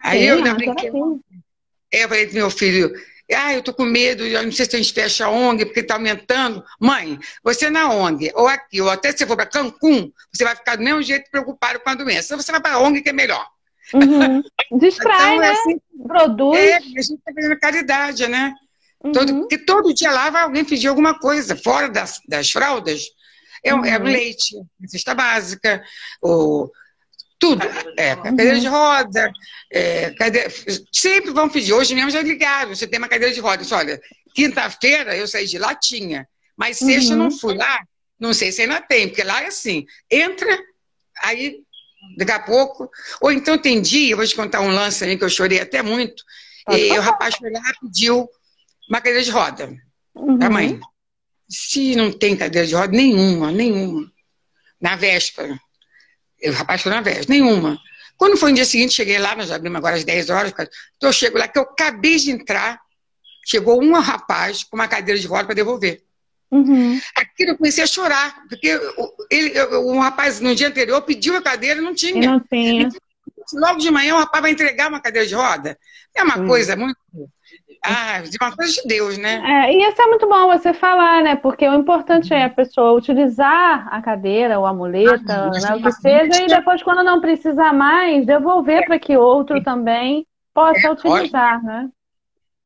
Aí Sim, eu ainda brinquei. Eu falei pro meu filho, ah, eu tô com medo, eu não sei se a gente fecha a ONG, porque está aumentando. Mãe, você na ONG, ou aqui, ou até se você for para Cancún, você vai ficar do mesmo jeito preocupado com a doença. Você vai para a ONG que é melhor. Uhum. Distrai, então, é né? Assim, Produz. É, a gente está fazendo caridade, né? Uhum. Todo, porque todo dia lá vai alguém pedir alguma coisa, fora das, das fraldas. É, uhum. é o leite, cesta básica, o, tudo. É, cadeira de roda, é, cadeira, sempre vão pedir. Hoje mesmo já ligaram, você tem uma cadeira de roda. Olha, quinta-feira eu saí de lá, tinha. Mas sexta uhum. eu não fui lá, não sei se ainda tem, porque lá é assim, entra, aí daqui a pouco. Ou então tem dia, eu vou te contar um lance aí que eu chorei até muito, e o rapaz foi lá pediu uma cadeira de roda. Uhum. A mãe se não tem cadeira de roda, nenhuma, nenhuma. Na véspera. O rapaz foi na véspera, nenhuma. Quando foi no dia seguinte, cheguei lá, nós abrimos agora às 10 horas, então eu chego lá, que eu acabei de entrar, chegou um rapaz com uma cadeira de roda para devolver. Uhum. Aquilo eu comecei a chorar, porque ele, um rapaz no dia anterior pediu a cadeira e não tinha. E não tinha. logo de manhã o rapaz vai entregar uma cadeira de roda. É uma coisa muito. Ah, de uma coisa de Deus, né? É, e isso é muito bom você falar, né? Porque o importante é a pessoa utilizar a cadeira ou a muleta, ah, né, o que seja, e depois, quando não precisar mais, devolver é. para que outro também possa é, utilizar, né?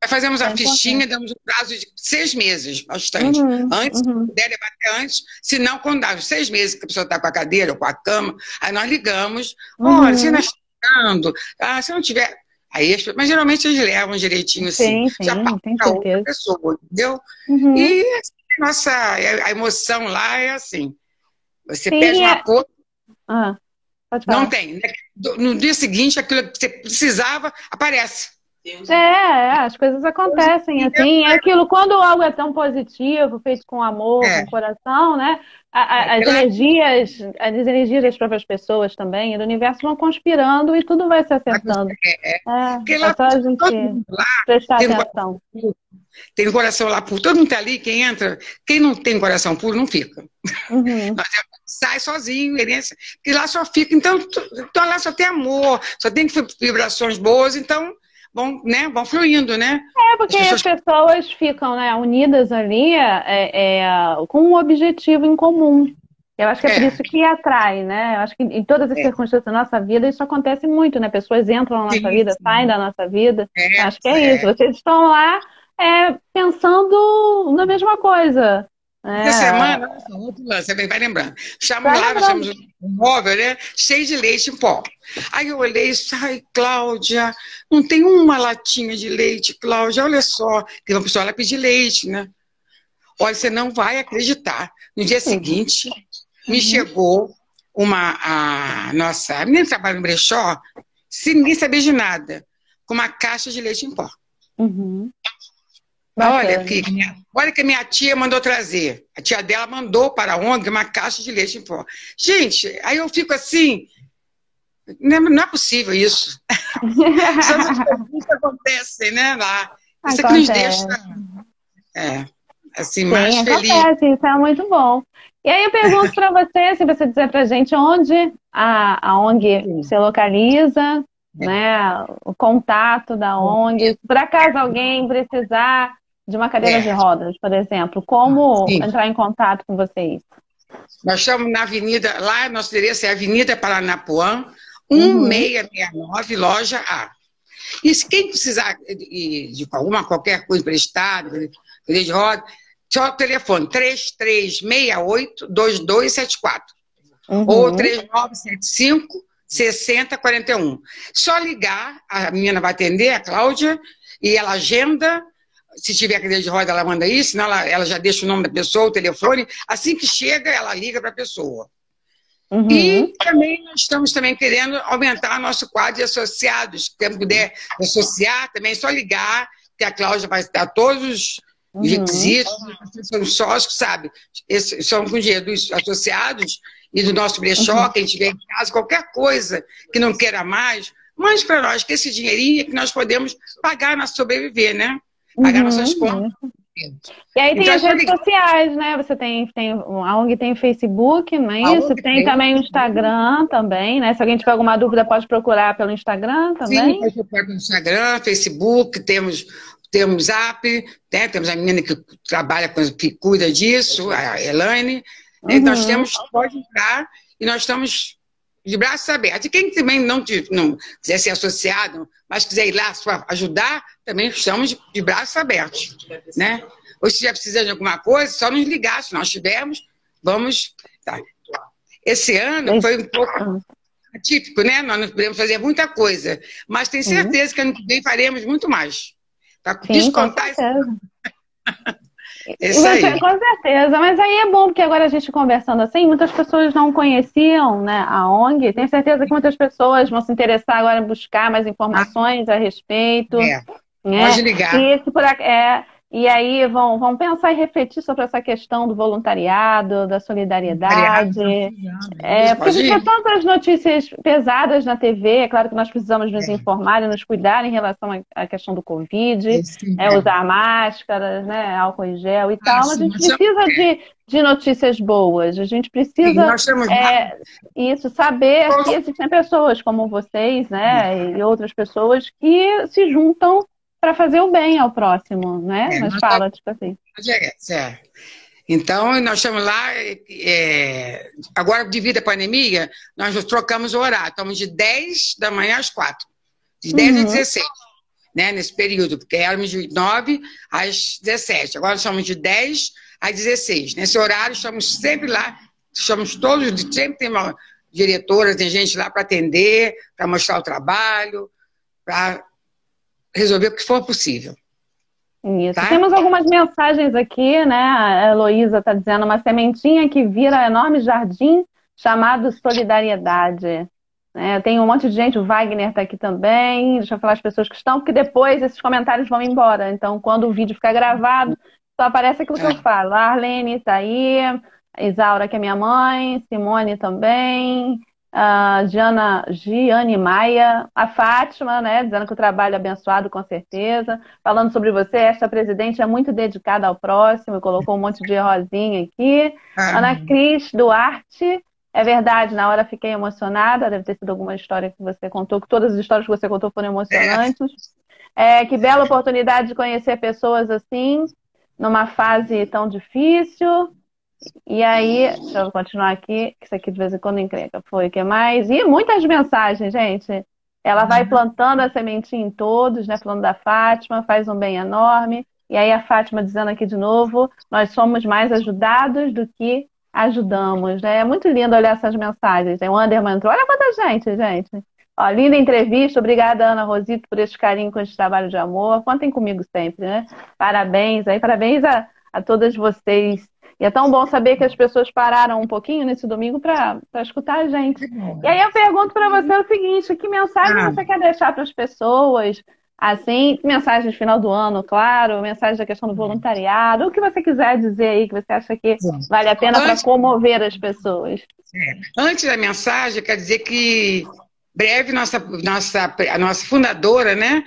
Fazemos a é fichinha, damos um prazo de seis meses, bastante. Uhum, antes, uhum. puder levar até antes, se não, quando dá seis meses que a pessoa está com a cadeira ou com a cama, aí nós ligamos, uhum. olha, se nós estamos, ah, se não tiver. Aí, mas geralmente eles levam direitinho assim, sim, já para outra pessoa, entendeu? Uhum. E assim, nossa, a emoção lá é assim. Você sim, pede uma é... coisa. Ah, não tem. Né? No dia seguinte, aquilo que você precisava aparece. É, é, as coisas acontecem assim. É aquilo, quando algo é tão positivo, feito com amor, é. com coração, né? A, a, as energias, as energias das próprias pessoas também, do universo vão conspirando e tudo vai se acertando. É, é. é, é só a gente lá, prestar tem atenção. tem coração lá puro, todo mundo tá ali, quem entra, quem não tem coração puro não fica. Uhum. sai sozinho, que lá só fica, então, então lá só tem amor, só tem vibrações boas, então vão, né, vão fluindo, né? É, porque as pessoas, as pessoas ficam né, unidas ali é, é, com um objetivo em comum. Eu acho que é, é, por isso que atrai, né? Eu acho que em todas as é. circunstâncias da nossa vida isso acontece muito, né? Pessoas entram na nossa sim, vida, sim. saem da nossa vida. É, acho que é, é, isso. Vocês estão lá é, pensando na mesma coisa. É. semana, outro lance, vai lembrando. Chamo lá, chamamos um móvel, né? Cheio de leite em pó. Aí eu olhei e disse, ai, Cláudia, não tem uma latinha de leite, Cláudia, olha só. Que uma pessoa ela pedir leite, né? Olha, você não vai acreditar. No dia seguinte, me uhum. chegou uma, a nossa, a menina que trabalha no brechó, sem ninguém saber de nada, com uma caixa de leite em pó. Uhum. Olha que, olha que minha tia mandou trazer. A tia dela mandou para a ONG uma caixa de leite em pó. Gente, aí eu fico assim, não é, não é possível isso. isso acontece, né? Lá. Isso que nos deixa é, assim, Sim, mais feliz. Acontece, isso é muito bom. E aí eu pergunto para você, se você dizer para gente onde a, a ONG Sim. se localiza, é. né, o contato da ONG. Por acaso alguém precisar de uma cadeira é. de rodas, por exemplo, como Sim. entrar em contato com vocês? Nós estamos na Avenida, lá nosso endereço é Avenida Paranapuã, 1669, uhum. loja A. E se quem precisar de, de alguma qualquer coisa emprestada, cadeira de roda, só o telefone 3368-2274 uhum. ou 3975 6041. Só ligar, a menina vai atender, a Cláudia, e ela agenda se tiver cadeira de roda, ela manda isso, senão ela, ela já deixa o nome da pessoa, o telefone. Assim que chega, ela liga para a pessoa. Uhum. E também nós estamos também querendo aumentar nosso quadro de associados. Quem puder associar, também é só ligar, que a Cláudia vai dar todos os uhum. requisitos, são sócios, sabe? São com dinheiro dos associados e do nosso brechó, uhum. quem tiver em casa, qualquer coisa que não queira mais, mande para nós, que esse dinheirinho é que nós podemos pagar para sobreviver, né? Pagar uhum, nossas contas. E aí tem então, as redes sociais, né? Você tem, tem a ONG tem o Facebook, não é isso? Tem, tem, também o Instagram também, né? Se alguém tiver alguma dúvida, pode procurar pelo Instagram também. Sim, pode procurar pelo Instagram, Facebook, temos temos Zap, né? temos a menina que trabalha, com, que cuida disso, a Elaine. Né? Uhum. Nós temos, pode entrar e nós estamos de braços abertos. E quem também não, não quiser ser associado, mas quiser ir lá ajudar, também estamos de, de braços abertos. Né? Ou se estiver precisando de alguma coisa, só nos ligar. Se nós tivermos, vamos. Tá. Esse ano foi um pouco atípico, né? Nós não podemos fazer muita coisa. Mas tenho certeza que ano que vem faremos muito mais. Para descontar isso. Isso aí. Com certeza, mas aí é bom, porque agora a gente conversando assim, muitas pessoas não conheciam né, a ONG. Tenho certeza que muitas pessoas vão se interessar agora em buscar mais informações a respeito. É. Né? Pode ligar. E se por, é, e aí vão, vão pensar e refletir sobre essa questão do voluntariado, da solidariedade. É, porque a gente vê tantas notícias pesadas na TV, é claro que nós precisamos nos é. informar e nos cuidar em relação à questão do Covid, é, é, usar máscaras, né, álcool em gel e ah, tal, mas a gente precisa de, de notícias boas, a gente precisa é, isso, saber que existem pessoas como vocês, né, e outras pessoas que se juntam para fazer o bem ao próximo, né? É, Mas fala, tipo assim. É, é. Então, nós estamos lá, é, agora devido à pandemia, nós nos trocamos o horário. Estamos de 10 da manhã às 4. De 10 uhum. às 16, né? Nesse período, porque éramos de 9 às 17. Agora estamos de 10 às 16. Nesse horário, estamos sempre lá, estamos todos, sempre tem uma diretora, tem gente lá para atender, para mostrar o trabalho, para resolver o que for possível. Isso. Tá? Temos algumas mensagens aqui, né? A Heloísa está dizendo uma sementinha que vira enorme jardim chamado solidariedade. É, tem um monte de gente, o Wagner está aqui também. Deixa eu falar as pessoas que estão, porque depois esses comentários vão embora. Então, quando o vídeo ficar gravado, só aparece aquilo que eu é. falo. A Arlene está aí, a Isaura, que é minha mãe, Simone também, a Giana, Giane Maia, a Fátima, né, dizendo que o trabalho é abençoado, com certeza. Falando sobre você, esta presidente é muito dedicada ao próximo, colocou um monte de rosinha aqui. Ah. Ana Cris Duarte, é verdade, na hora fiquei emocionada, deve ter sido alguma história que você contou, que todas as histórias que você contou foram emocionantes. É, que bela oportunidade de conhecer pessoas assim, numa fase tão difícil. E aí, deixa eu continuar aqui, que isso aqui de vez em quando encrenca. Foi o que mais? E muitas mensagens, gente. Ela vai uhum. plantando a sementinha em todos, né? Falando da Fátima, faz um bem enorme. E aí a Fátima dizendo aqui de novo, nós somos mais ajudados do que ajudamos, né? É muito lindo olhar essas mensagens. O Anderman entrou, olha quanta gente, gente. Ó, linda entrevista, obrigada Ana Rosito por esse carinho com esse trabalho de amor. Contem comigo sempre, né? Parabéns aí, parabéns a, a todas vocês e é tão bom saber que as pessoas pararam um pouquinho nesse domingo para escutar a gente. E aí eu pergunto para você o seguinte: que mensagem ah. você quer deixar para as pessoas? Assim, mensagem de final do ano, claro, mensagem da questão do voluntariado, o que você quiser dizer aí que você acha que vale a pena para comover as pessoas. É. Antes da mensagem, quer dizer que breve nossa, nossa, a nossa fundadora, né?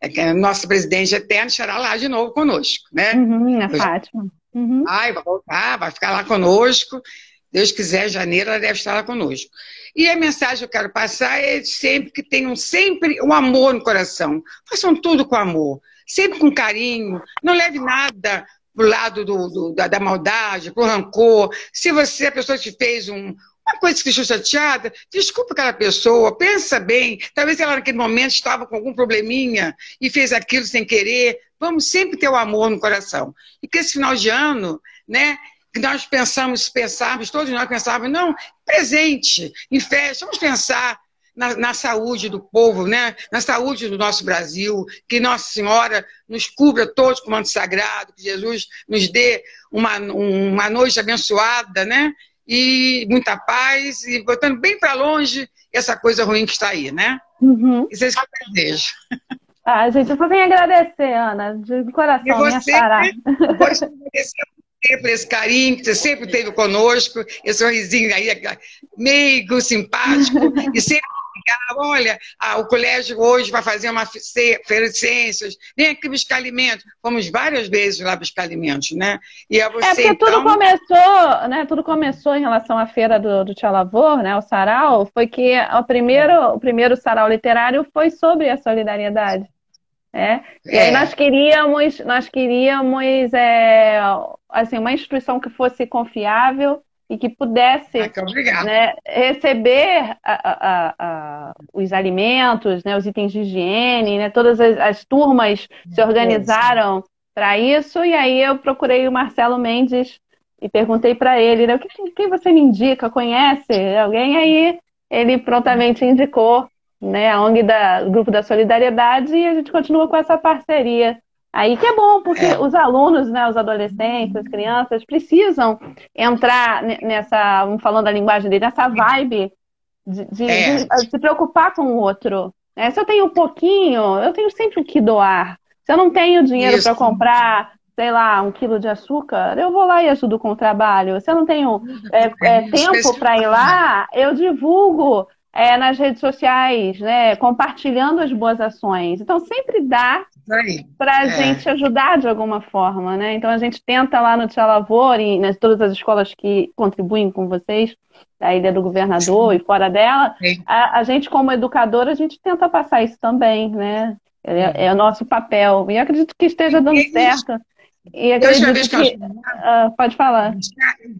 É nossa presidente eterna estará lá de novo conosco, né? Uhum, a Fátima. Uhum. Vai, vai voltar, vai ficar lá conosco. Deus quiser, janeiro ela deve estar lá conosco. E a mensagem que eu quero passar é sempre que tenham sempre um amor no coração. Façam tudo com amor, sempre com carinho. Não leve nada pro lado do, do, da, da, maldade, pro rancor. Se você, a pessoa te fez um, uma coisa que deixou chateada, desculpa aquela pessoa, pensa bem. Talvez ela naquele momento estava com algum probleminha e fez aquilo sem querer. Vamos sempre ter o amor no coração. E que esse final de ano, né, que nós pensamos, pensávamos, todos nós pensávamos, não, presente, em festa, vamos pensar na, na, saúde do povo, né? na saúde do nosso Brasil, que Nossa Senhora nos cubra todos com o manto sagrado, que Jesus nos dê uma, uma noite abençoada, né? E muita paz, e botando bem para longe essa coisa ruim que está aí, né? Uhum. Isso é isso que eu desejo. Ah, gente, eu só venho agradecer, Ana, de coração, e você, minha Sara. Você por esse carinho que você sempre teve conosco, esse sorrisinho aí, meigo, simpático, e sempre olha, ah, o colégio hoje vai fazer uma feira de ciências, vem aqui buscar alimentos. Fomos várias vezes lá buscar alimentos, né? E é você, é porque então... tudo começou, né? Tudo começou em relação à feira do, do Tia Lavor, né? O sarau, foi que o primeiro, o primeiro sarau literário foi sobre a solidariedade. É? E é. aí nós queríamos, nós queríamos é, assim, uma instituição que fosse confiável e que pudesse ah, né, receber a, a, a, os alimentos, né, os itens de higiene, né, todas as, as turmas se organizaram para isso, e aí eu procurei o Marcelo Mendes e perguntei para ele, né, quem você me indica, conhece alguém? Aí ele prontamente indicou né, a ONG da Grupo da Solidariedade e a gente continua com essa parceria. Aí que é bom, porque é. os alunos, né, os adolescentes, as crianças precisam entrar nessa, vamos falando da linguagem dele, nessa vibe de, de, é. de, de se preocupar com o outro. Né? Se eu tenho um pouquinho, eu tenho sempre o que doar. Se eu não tenho dinheiro para comprar sei lá, um quilo de açúcar, eu vou lá e ajudo com o trabalho. Se eu não tenho é, é, tempo para ir lá, eu divulgo é, nas redes sociais, né, compartilhando as boas ações. Então, sempre dá para a é. gente ajudar de alguma forma, né? Então, a gente tenta lá no Tia Lavor e nas todas as escolas que contribuem com vocês, da Ilha do Governador Sim. e fora dela, a, a, gente, como educadora, a gente tenta passar isso também, né? É, é o nosso papel. E acredito que esteja dando certo. E acredito vez que, que uh, pode falar.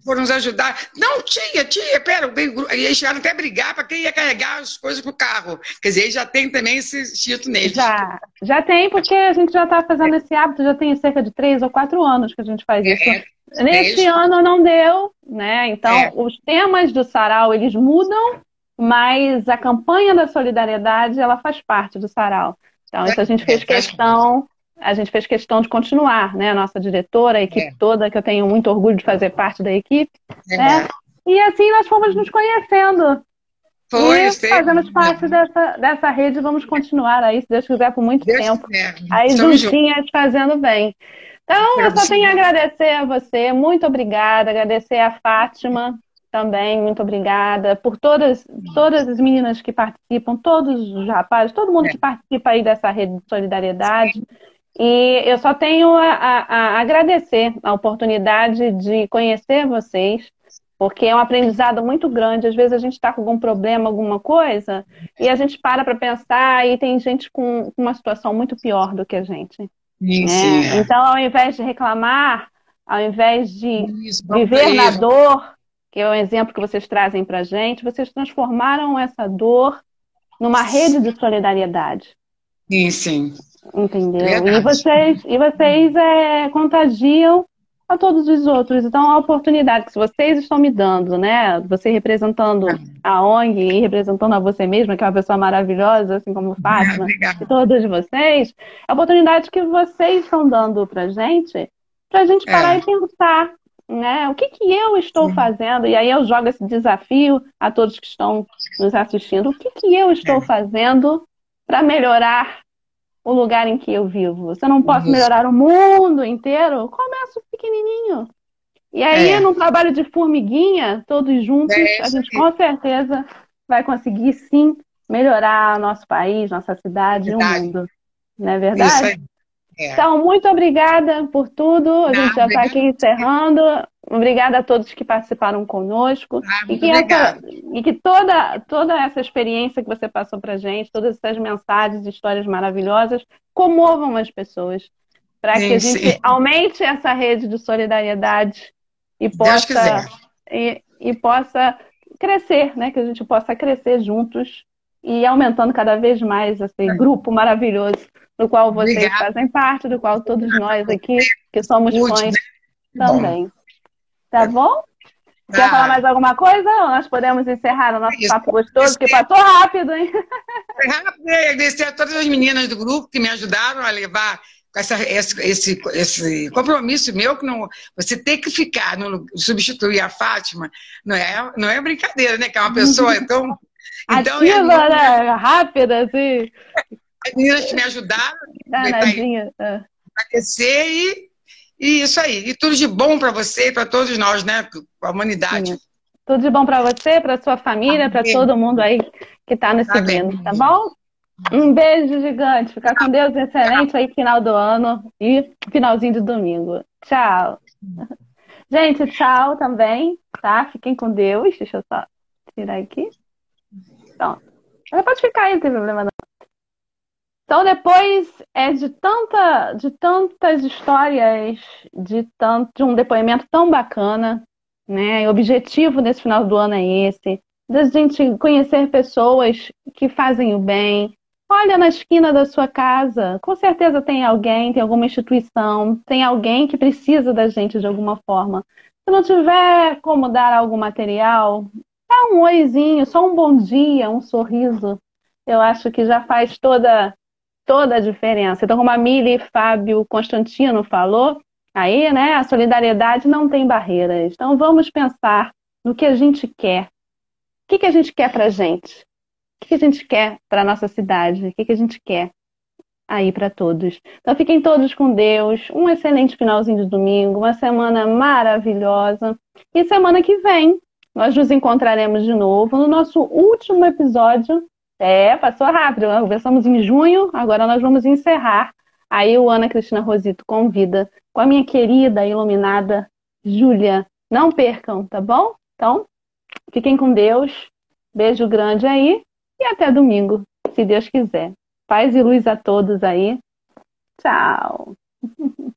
Foram nos ajudar. Não, tia, tia, pera, e eles chegaram até a brigar para quem ia carregar as coisas pro carro. Quer dizer, já tem também esse instinto neles. Já, já tem, porque a gente já está fazendo é. esse hábito, já tem cerca de três ou quatro anos que a gente faz é, isso. É, Neste é ano não deu, né? Então, é. os temas do sarau, eles mudam, mas a campanha da solidariedade, ela faz parte do sarau. Então, isso a gente fez questão a gente fez questão de continuar, né? A nossa diretora, a equipe é. toda, que eu tenho muito orgulho de fazer parte da equipe. É. Né? E assim nós fomos nos conhecendo. Foi, e fazemos parte dessa, dessa rede, vamos continuar aí, se Deus quiser, por muito Deus tempo. Quiser. Aí juntinhas fazendo bem. Então, eu só tenho a agradecer a você, muito obrigada, agradecer a Fátima também, muito obrigada, por todas, todas as meninas que participam, todos os rapazes, todo mundo é. que participa aí dessa rede de solidariedade. E eu só tenho a, a, a agradecer a oportunidade de conhecer vocês, porque é um aprendizado muito grande. Às vezes a gente está com algum problema, alguma coisa, e a gente para para pensar e tem gente com uma situação muito pior do que a gente. Isso, né? é. Então, ao invés de reclamar, ao invés de Isso, viver na dor, que é o exemplo que vocês trazem para a gente, vocês transformaram essa dor numa rede de solidariedade. Sim, sim. Entendeu? Verdade. E vocês, e vocês é, contagiam a todos os outros. Então, a oportunidade que vocês estão me dando, né? Você representando a ONG e representando a você mesma, que é uma pessoa maravilhosa, assim como Fátima, e todos vocês, a oportunidade que vocês estão dando pra gente, pra gente parar é. e pensar, né? O que, que eu estou Sim. fazendo? E aí eu jogo esse desafio a todos que estão nos assistindo. O que, que eu estou é. fazendo para melhorar o lugar em que eu vivo. Se eu não posso melhorar o mundo inteiro, começo pequenininho. E aí, é. num trabalho de formiguinha, todos juntos, é a gente com certeza vai conseguir sim melhorar nosso país, nossa cidade e o mundo. Não é verdade? É. Então, muito obrigada por tudo. A gente já está aqui encerrando. Obrigada a todos que participaram conosco. Ah, e, que essa, e, que toda, toda essa experiência que você passou para gente, todas essas mensagens, histórias maravilhosas, comovam as pessoas. Para que a gente sim. aumente essa rede de solidariedade e possa, e, e possa crescer, né? Que a gente possa crescer juntos e aumentando cada vez mais esse é. grupo maravilhoso do qual vocês Obrigada. fazem parte, do qual todos nós aqui, que somos fãs, também. Tá bom? Quer ah. falar mais alguma coisa? Ou nós podemos encerrar o nosso papo gostoso, que passou rápido, hein? Foi rápido, agradecer a todas as meninas do grupo que me ajudaram a levar essa, esse, esse, esse, compromisso meu que não você tem que ficar no, substituir a Fátima não é não é brincadeira né que é uma pessoa tão então Ativa, é, né? rápida assim as meninas me ajudaram Danadinha. a aquecer e, e isso aí. E tudo de bom para você e para todos nós, né? A humanidade. Sim. Tudo de bom para você, para sua família, para todo mundo aí que está nos seguindo, tá bom? Um beijo gigante. Fica com Deus. Excelente aí final do ano e finalzinho de domingo. Tchau. Gente, tchau também, tá? Fiquem com Deus. Deixa eu só tirar aqui. Pronto. Ela pode ficar aí, não tem problema não. Então, depois é de, tanta, de tantas histórias, de, tanto, de um depoimento tão bacana, né? O objetivo desse final do ano é esse, da gente conhecer pessoas que fazem o bem. Olha na esquina da sua casa, com certeza tem alguém, tem alguma instituição, tem alguém que precisa da gente de alguma forma. Se não tiver como dar algo material, dá um oizinho, só um bom dia, um sorriso. Eu acho que já faz toda toda a diferença. Então, como a Mili Fábio Constantino falou, aí, né, a solidariedade não tem barreiras. Então, vamos pensar no que a gente quer. O que, que a gente quer para a gente? O que, a gente quer para a nossa cidade? O que, que a gente quer? aí para todos. Então fiquem todos com Deus, um excelente finalzinho de domingo, uma semana maravilhosa. E semana que vem nós nos encontraremos de novo no nosso último episódio. É, passou rápido, né? começamos em junho, agora nós vamos encerrar. Aí o Ana Cristina Rosito convida com a minha querida iluminada Júlia. Não percam, tá bom? Então, fiquem com Deus. Beijo grande aí e até domingo, se Deus quiser. Paz e luz a todos aí. Tchau.